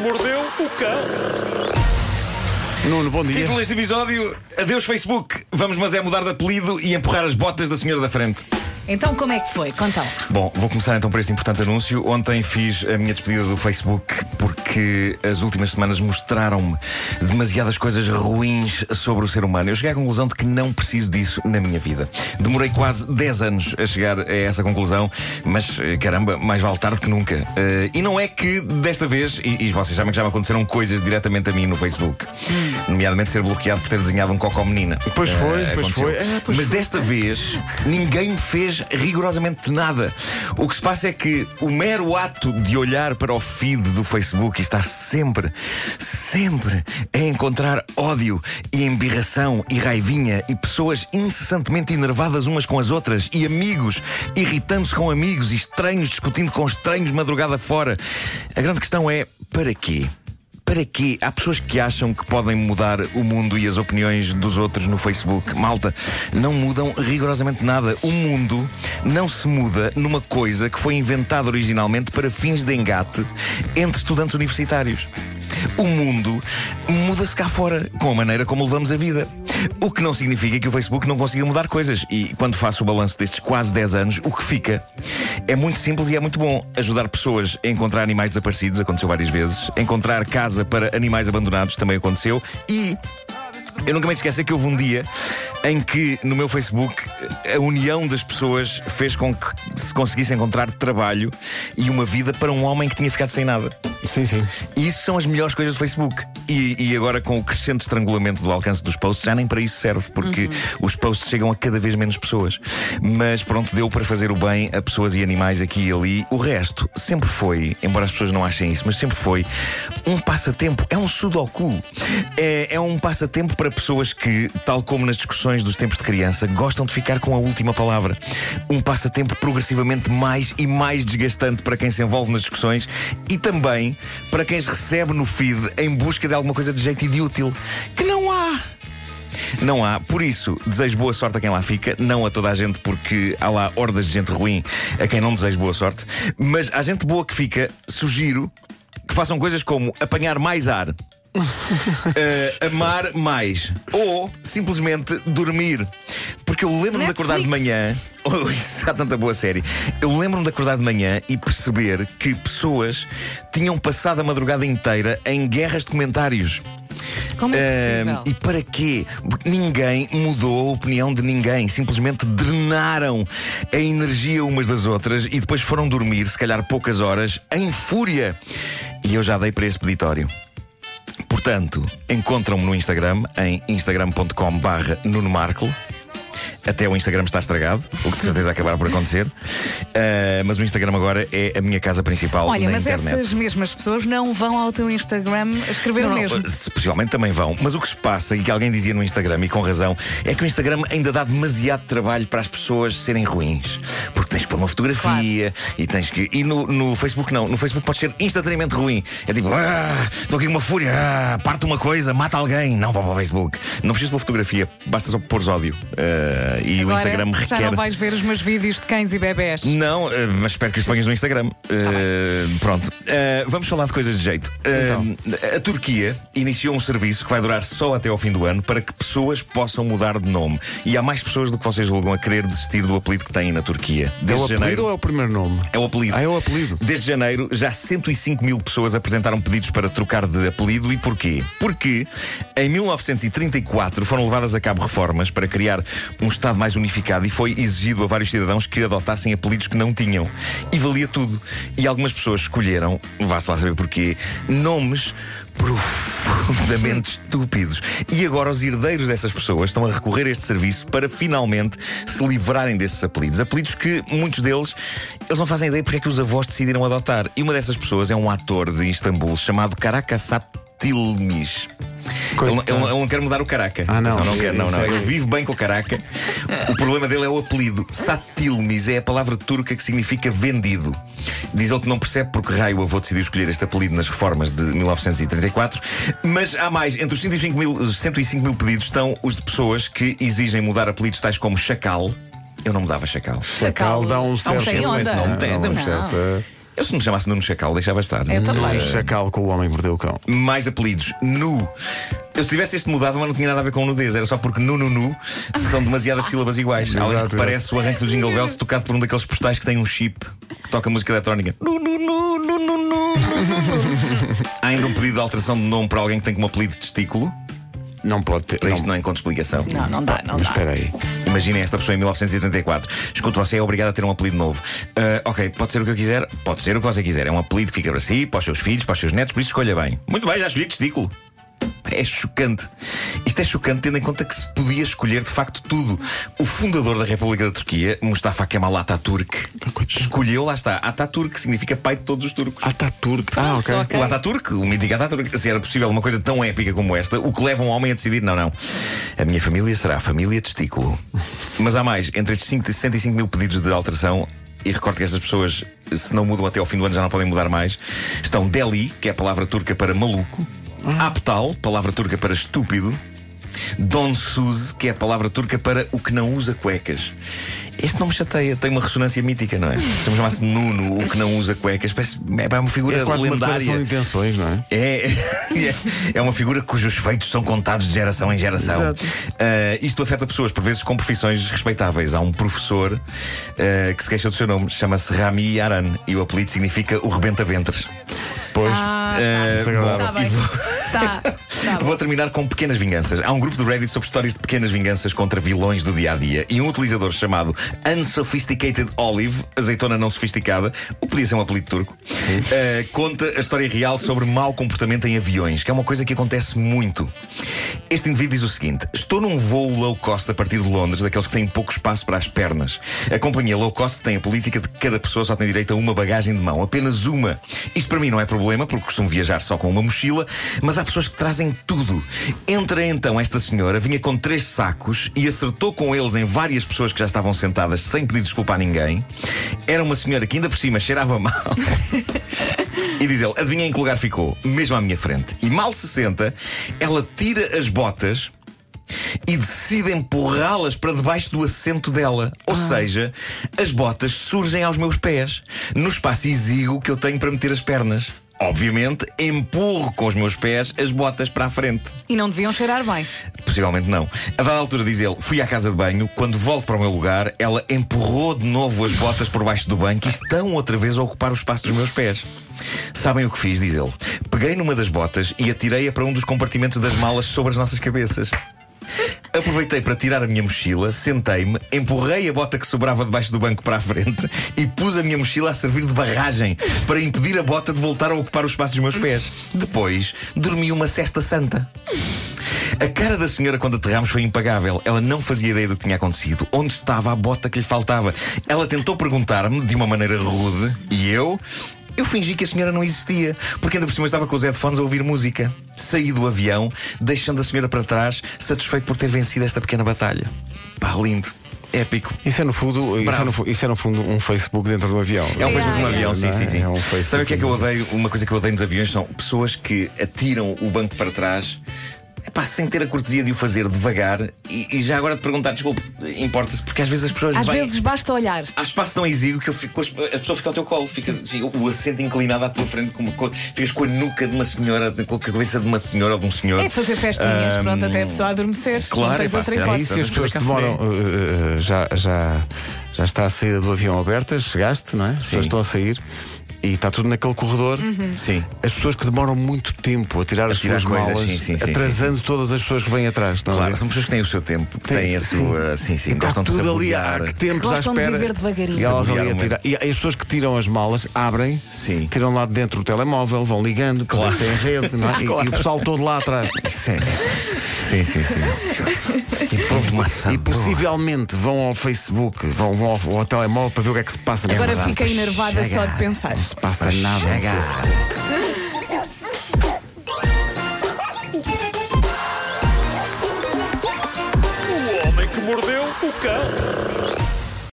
mordeu o cão. Nuno, bom dia. Título deste episódio: Adeus Facebook. Vamos, mas é mudar de apelido e empurrar as botas da senhora da frente. Então, como é que foi? Conta. Bom, vou começar então por este importante anúncio. Ontem fiz a minha despedida do Facebook porque as últimas semanas mostraram-me demasiadas coisas ruins sobre o ser humano. Eu cheguei à conclusão de que não preciso disso na minha vida. Demorei quase 10 anos a chegar a essa conclusão, mas eh, caramba, mais vale tarde que nunca. Uh, e não é que desta vez, e, e, vocês sabem que já me aconteceram coisas diretamente a mim no Facebook, nomeadamente ser bloqueado por ter desenhado um cocó menina. Pois foi, uh, pois foi. É, pois mas foi. desta vez ninguém me fez rigorosamente nada. O que se passa é que o mero ato de olhar para o feed do Facebook e estar sempre, sempre a encontrar ódio e embirração e raivinha e pessoas incessantemente enervadas umas com as outras e amigos irritando-se com amigos e estranhos discutindo com estranhos madrugada fora. A grande questão é: para quê? Para quê? Há pessoas que acham que podem mudar o mundo e as opiniões dos outros no Facebook. Malta, não mudam rigorosamente nada. O mundo não se muda numa coisa que foi inventada originalmente para fins de engate entre estudantes universitários. O mundo muda-se cá fora, com a maneira como levamos a vida. O que não significa que o Facebook não consiga mudar coisas. E quando faço o balanço destes quase 10 anos, o que fica é muito simples e é muito bom. Ajudar pessoas a encontrar animais desaparecidos, aconteceu várias vezes. Encontrar casa para animais abandonados, também aconteceu. E eu nunca me esqueço que houve um dia em que no meu Facebook a união das pessoas fez com que se conseguisse encontrar trabalho e uma vida para um homem que tinha ficado sem nada. Sim, sim. E isso são as melhores coisas do Facebook. E, e agora, com o crescente estrangulamento do alcance dos posts, já nem para isso serve, porque uhum. os posts chegam a cada vez menos pessoas. Mas pronto, deu para fazer o bem a pessoas e animais aqui e ali. O resto sempre foi, embora as pessoas não achem isso, mas sempre foi um passatempo. É um sudoku. É, é um passatempo para pessoas que, tal como nas discussões dos tempos de criança, gostam de ficar com a última palavra. Um passatempo progressivamente mais e mais desgastante para quem se envolve nas discussões e também para quem recebe no feed em busca de alguma coisa de jeito e de útil. Que não há! Não há, por isso, desejo boa sorte a quem lá fica, não a toda a gente, porque há lá hordas de gente ruim a quem não desejo boa sorte, mas à gente boa que fica, sugiro que façam coisas como apanhar mais ar. uh, amar mais ou simplesmente dormir. Porque eu lembro-me de acordar de manhã Oh, isso há tanta boa série. Eu lembro-me de acordar de manhã e perceber que pessoas tinham passado a madrugada inteira em guerras de comentários. Como é uh, e para quê? Porque ninguém mudou a opinião de ninguém. Simplesmente drenaram a energia umas das outras e depois foram dormir, se calhar poucas horas, em fúria. E eu já dei para esse peditório. Portanto, encontram-me no Instagram em instagram.com/barra Nuno Marco. Até o Instagram está estragado, o que de certeza acabará por acontecer. Uh, mas o Instagram agora é a minha casa principal. Olha, na mas internet. essas mesmas pessoas não vão ao teu Instagram escrever não, o mesmo. Possivelmente também vão. Mas o que se passa, e que alguém dizia no Instagram, e com razão, é que o Instagram ainda dá demasiado trabalho para as pessoas serem ruins. Porque tens que pôr uma fotografia claro. e tens que. E no, no Facebook não. No Facebook pode ser instantaneamente ruim. É tipo, ah, estou aqui com uma fúria, ah, parte uma coisa, mata alguém. Não vou para o Facebook. Não preciso uma fotografia, basta só pôr ódio. Uh, e Agora, o Instagram requer. Já não vais ver os meus vídeos de cães e bebés. Não, eh, mas espero que os ponhas no Instagram. Uh, pronto. Uh, vamos falar de coisas de jeito. Uh, então. A Turquia iniciou um serviço que vai durar só até ao fim do ano para que pessoas possam mudar de nome. E há mais pessoas do que vocês julgam a querer desistir do apelido que têm na Turquia. Desde é o apelido janeiro... ou é o primeiro nome? É o apelido. Ah, é o apelido. Desde janeiro, já 105 mil pessoas apresentaram pedidos para trocar de apelido. E porquê? Porque em 1934 foram levadas a cabo reformas para criar um Estado mais unificado e foi exigido a vários cidadãos que adotassem apelidos que não tinham. E valia tudo. E algumas pessoas escolheram, vá-se lá saber porquê, nomes profundamente estúpidos. E agora os herdeiros dessas pessoas estão a recorrer a este serviço para finalmente se livrarem desses apelidos. Apelidos que muitos deles eles não fazem ideia porque é que os avós decidiram adotar. E uma dessas pessoas é um ator de Istambul chamado Karakasat Tilmis. Ele, ele, ele, não quer mudar o Caraca. Ah, não. não, quer, não, não. Ele vive bem com o Caraca. O problema dele é o apelido. Satilmis é a palavra turca que significa vendido. Diz ele que não percebe porque raio o avô decidiu escolher este apelido nas reformas de 1934. Mas há mais. Entre os 105 mil, 105 mil pedidos estão os de pessoas que exigem mudar apelidos tais como Chacal. Eu não mudava Chacal. Chacal dá um certo. Não, não, não, não, não, não, Eu se me chamasse Nuno Chacal, deixava estar. Eu também. Um chacal com o homem que mordeu o cão. Mais apelidos. Nu. Eu se tivesse este mudado, mas não tinha nada a ver com nudez. Era só porque nu, nu, nu são demasiadas sílabas iguais. Além de Exato, que parece o arranque do Jingle Bells tocado por um daqueles postais que tem um chip que toca música eletrónica. Nu, nu, nu, nu, nu, nu. Há ainda um pedido de alteração de nome para alguém que tem como apelido testículo. Não pode ter. Para isto não encontro explicação. Não, não dá, não Mas dá. espera aí. Imaginem esta pessoa em 1984. Escuto, você é obrigado a ter um apelido novo. Ah, ok, pode ser o que eu quiser, pode ser o que você quiser. É um apelido que fica para si, para os seus filhos, para os seus netos, por isso escolha bem. Muito bem, já escolhi testículo. É chocante. Isto é chocante tendo em conta que se podia escolher de facto tudo. O fundador da República da Turquia, Mustafa Kemal Atatürk, escolheu, lá está, Atatürk, que significa pai de todos os turcos. Ataturk. Ah, ok. O Ataturk, o mítico Ataturk, se era possível uma coisa tão épica como esta, o que leva um homem a decidir: não, não, a minha família será a família testículo. Mas há mais, entre estes 5 65 mil pedidos de alteração, e recordo que estas pessoas, se não mudam até ao fim do ano, já não podem mudar mais, estão Deli, que é a palavra turca para maluco, Aptal, palavra turca para estúpido, Don Suz, que é a palavra turca para o que não usa cuecas. Este não me chateia, tem uma ressonância mítica, não é? Se me chamasse Nuno, o que não usa cuecas, parece é uma figura É quase uma lendária. de intenções, não é? É, é, é uma figura cujos feitos são contados de geração em geração. Exato. Ah, isto afeta pessoas, por vezes, com profissões respeitáveis. Há um professor ah, que se queixa do seu nome, chama-se Rami Aran, e o apelido significa o rebenta-ventres. Pois. Ah, Ah, desagradável. tá bem. Tá, tá bom. Vou terminar com pequenas vinganças. Há um grupo do Reddit sobre histórias de pequenas vinganças contra vilões do dia a dia. E um utilizador chamado Unsophisticated Olive, azeitona não sofisticada, o podia ser um apelido turco, eh, conta a história real sobre mau comportamento em aviões, que é uma coisa que acontece muito. Este indivíduo diz o seguinte: Estou num voo low cost a partir de Londres, daqueles que têm pouco espaço para as pernas. A companhia low cost tem a política de que cada pessoa só tem direito a uma bagagem de mão, apenas uma. Isto para mim não é problema, porque costumo viajar só com uma mochila, mas há pessoas que trazem tudo. Entra então esta senhora, vinha com três sacos e acertou com eles em várias pessoas que já estavam sentadas sem pedir desculpa a ninguém. Era uma senhora que ainda por cima cheirava mal. E diz ele: adivinha em que lugar ficou? Mesmo à minha frente. E mal se senta, ela tira as botas e decide empurrá-las para debaixo do assento dela. Ou seja, as botas surgem aos meus pés, no espaço exíguo que eu tenho para meter as pernas. Obviamente, empurro com os meus pés as botas para a frente. E não deviam cheirar bem. Possivelmente não. A dada altura, diz ele, fui à casa de banho. Quando volto para o meu lugar, ela empurrou de novo as botas por baixo do banco e estão outra vez a ocupar o espaço dos meus pés. Sabem o que fiz? Diz ele. Peguei numa das botas e atirei-a para um dos compartimentos das malas sobre as nossas cabeças. Aproveitei para tirar a minha mochila, sentei-me, empurrei a bota que sobrava debaixo do banco para a frente e pus a minha mochila a servir de barragem para impedir a bota de voltar a ocupar o espaço dos meus pés. Depois, dormi uma cesta santa. A cara da senhora quando aterramos foi impagável. Ela não fazia ideia do que tinha acontecido. Onde estava a bota que lhe faltava? Ela tentou perguntar-me de uma maneira rude e eu. Eu fingi que a senhora não existia, porque ainda por cima estava com os headphones a ouvir música. Saí do avião, deixando a senhora para trás, satisfeito por ter vencido esta pequena batalha. Pá, lindo. Épico. Isso é, no fundo, isso, é no, isso é no fundo um Facebook dentro do avião. É um Facebook no avião, sim, é? sim, sim. É um Facebook Sabe o que é que eu odeio? Uma coisa que eu odeio nos aviões são pessoas que atiram o banco para trás. Epá, sem ter a cortesia de o fazer devagar e, e já agora de perguntar, desculpe, importa-se, porque às vezes as pessoas Às vêm- vezes basta olhar. Há espaço tão exíguo que eu fico, com as- a pessoa fica ao teu colo, fica, fica o assento inclinado à tua frente, como, co- ficas com a nuca de uma senhora, com a cabeça de uma senhora ou de um senhor. É fazer festinhas, Ahm, pronto, até a pessoa adormecer. claro, não tens é pá, outra se calhar E hipótese. se as pessoas demoram, uh, uh, já, já, já está a saída do avião abertas, chegaste, não é? As pessoas estão a sair e está tudo naquele corredor. Uhum. Sim. As pessoas que demoram muito tempo a tirar as tirar suas coisas, malas, sim, sim, sim, atrasando todas as pessoas que vêm atrás. a Claro, são pessoas que têm o seu tempo, que Tem- têm a sua. Sim, sim, E gostam de tudo ali há tempos Gostam à de espera. viver devagarinho. E elas ali a tirar. E as pessoas que tiram as malas abrem, Sim. tiram lá de dentro o telemóvel, vão ligando, Claro. têm rede, não é? E- e, o pessoal todo lá atrás. É. Sim, sim, sim. E possivelmente vão ao Facebook, vão, vão ao, ao telemóvel para ver o que é que se passa Agora verdade. fiquei enervada só de pensar. Não se passa nada. no Facebook. O homem que mordeu o cão.